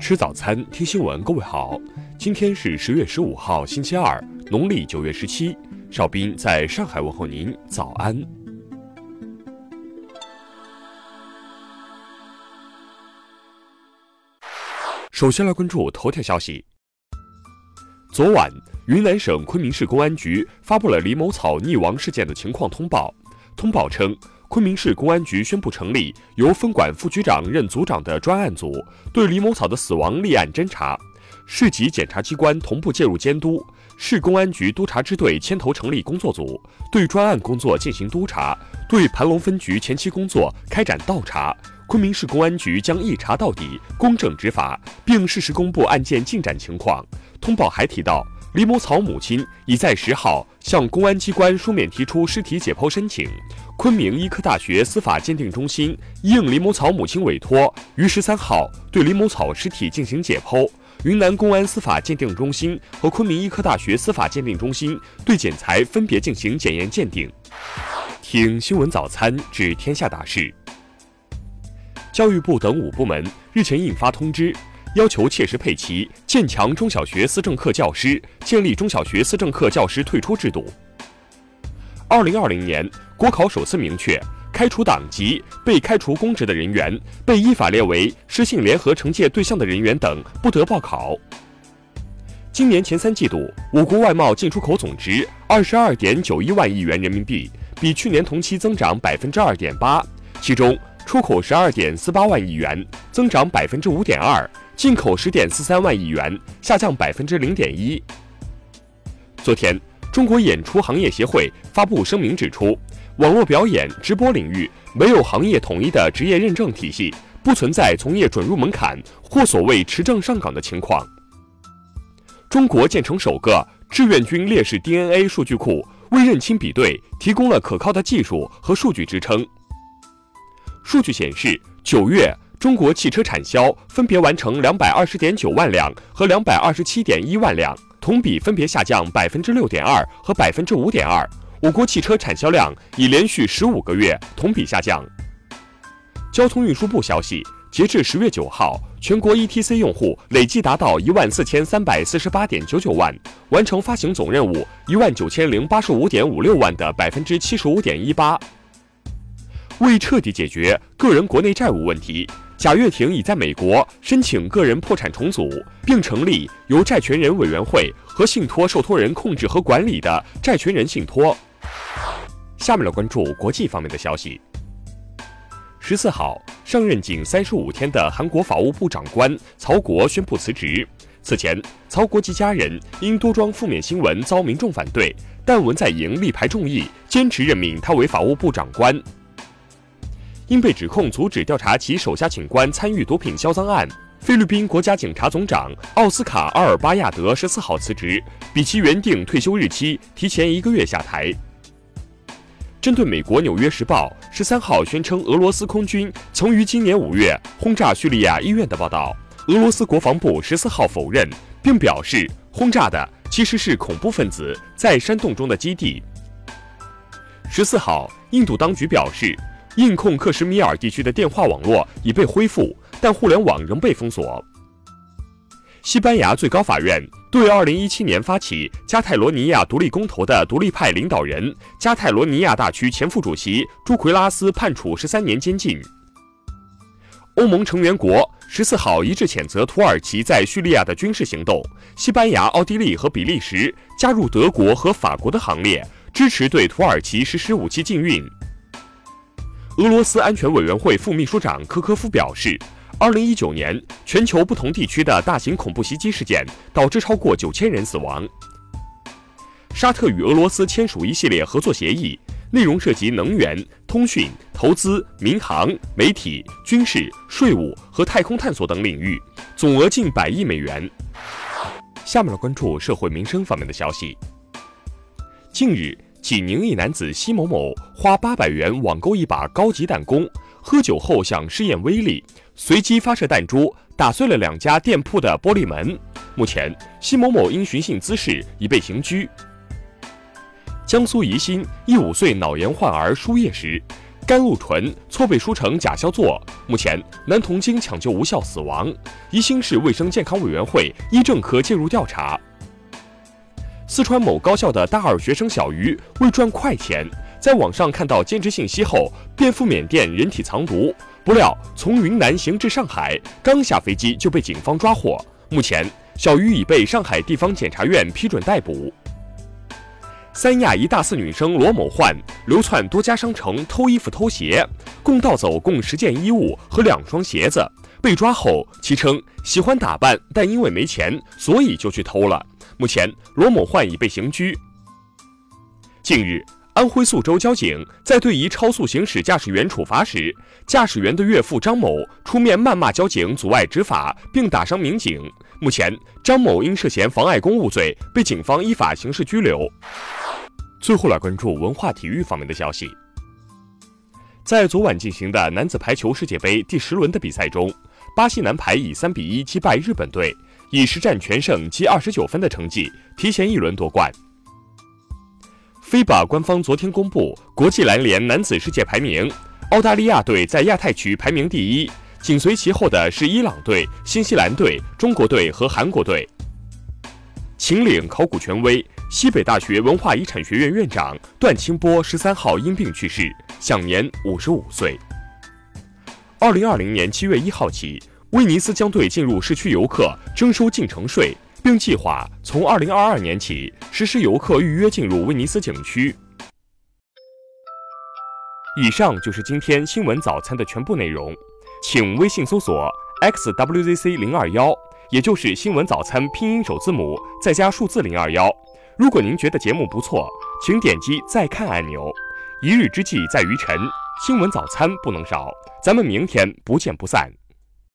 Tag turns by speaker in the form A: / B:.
A: 吃早餐，听新闻。各位好，今天是十月十五号，星期二，农历九月十七。邵斌在上海问候您，早安。首先来关注头条消息。昨晚，云南省昆明市公安局发布了李某草溺亡事件的情况通报。通报称。昆明市公安局宣布成立由分管副局长任组长的专案组，对李某草的死亡立案侦查。市级检察机关同步介入监督，市公安局督察支队牵头成立工作组，对专案工作进行督查，对盘龙分局前期工作开展倒查。昆明市公安局将一查到底，公正执法，并适时公布案件进展情况。通报还提到。李某草母亲已在十号向公安机关书面提出尸体解剖申请。昆明医科大学司法鉴定中心应李某草母亲委托，于十三号对李某草尸体进行解剖。云南公安司法鉴定中心和昆明医科大学司法鉴定中心对检材分别进行检验鉴定。听新闻早餐知天下大事。教育部等五部门日前印发通知。要求切实配齐，建强中小学思政课教师，建立中小学思政课教师退出制度。二零二零年国考首次明确，开除党籍、被开除公职的人员、被依法列为失信联合惩戒对象的人员等不得报考。今年前三季度，我国外贸进出口总值二十二点九一万亿元人民币，比去年同期增长百分之二点八，其中出口十二点四八万亿元，增长百分之五点二。进口十点四三万亿元，下降百分之零点一。昨天，中国演出行业协会发布声明指出，网络表演直播领域没有行业统一的职业认证体系，不存在从业准入门槛或所谓持证上岗的情况。中国建成首个志愿军烈士 DNA 数据库，为认亲比对提供了可靠的技术和数据支撑。数据显示，九月。中国汽车产销分别完成两百二十点九万辆和两百二十七点一万辆，同比分别下降百分之六点二和百分之五点二。我国汽车产销量已连续十五个月同比下降。交通运输部消息，截至十月九号，全国 ETC 用户累计达到一万四千三百四十八点九九万，完成发行总任务一万九千零八十五点五六万的百分之七十五点一八。为彻底解决个人国内债务问题。贾跃亭已在美国申请个人破产重组，并成立由债权人委员会和信托受托人控制和管理的债权人信托。下面来关注国际方面的消息。十四号，上任仅三十五天的韩国法务部长官曹国宣布辞职。此前，曹国及家人因多桩负面新闻遭民众反对，但文在寅力排众议，坚持任命他为法务部长官。因被指控阻止调查其手下警官参与毒品销赃案，菲律宾国家警察总长奥斯卡·阿尔巴亚德十四号辞职，比其原定退休日期提前一个月下台。针对美国《纽约时报》十三号宣称俄罗斯空军曾于今年五月轰炸叙利亚医院的报道，俄罗斯国防部十四号否认，并表示轰炸的其实是恐怖分子在山洞中的基地。十四号，印度当局表示。印控克什米尔地区的电话网络已被恢复，但互联网仍被封锁。西班牙最高法院对2017年发起加泰罗尼亚独立公投的独立派领导人、加泰罗尼亚大区前副主席朱奎拉斯判处十三年监禁。欧盟成员国十四号一致谴责土耳其在叙利亚的军事行动，西班牙、奥地利和比利时加入德国和法国的行列，支持对土耳其实施武器禁运。俄罗斯安全委员会副秘书长科科夫表示，二零一九年全球不同地区的大型恐怖袭击事件导致超过九千人死亡。沙特与俄罗斯签署一系列合作协议，内容涉及能源、通讯、投资、民航、媒体、军事、税务和太空探索等领域，总额近百亿美元。下面来关注社会民生方面的消息。近日。济宁一男子奚某某花八百元网购一把高级弹弓，喝酒后想试验威力，随机发射弹珠，打碎了两家店铺的玻璃门。目前，奚某某因寻衅滋事已被刑拘。江苏宜兴一五岁脑炎患儿输液时，甘露醇错被输成甲硝唑，目前男童经抢救无效死亡，宜兴市卫生健康委员会医政科介入调查。四川某高校的大二学生小鱼为赚快钱，在网上看到兼职信息后，便赴缅甸人体藏毒，不料从云南行至上海，刚下飞机就被警方抓获。目前，小鱼已被上海地方检察院批准逮捕。三亚一大四女生罗某焕流窜多家商城偷衣服偷鞋，共盗走共十件衣物和两双鞋子。被抓后，其称喜欢打扮，但因为没钱，所以就去偷了。目前，罗某焕已被刑拘。近日，安徽宿州交警在对一超速行驶驾驶员处罚时，驾驶员的岳父张某出面谩骂交警阻碍执法，并打伤民警。目前，张某因涉嫌妨碍公务罪被警方依法刑事拘留。最后来关注文化体育方面的消息。在昨晚进行的男子排球世界杯第十轮的比赛中，巴西男排以三比一击败日本队，以十战全胜积二十九分的成绩提前一轮夺冠。FIBA 官方昨天公布国际篮联男子世界排名，澳大利亚队在亚太区排名第一，紧随其后的是伊朗队、新西兰队、中国队和韩国队。秦岭考古权威。西北大学文化遗产学院院长段清波十三号因病去世，享年五十五岁。二零二零年七月一号起，威尼斯将对进入市区游客征收进城税，并计划从二零二二年起实施游客预约进入威尼斯景区。以上就是今天新闻早餐的全部内容，请微信搜索 xwzc 零二幺，也就是新闻早餐拼音首字母再加数字零二幺。如果您觉得节目不错，请点击再看按钮。一日之计在于晨，新闻早餐不能少，咱们明天不见不散。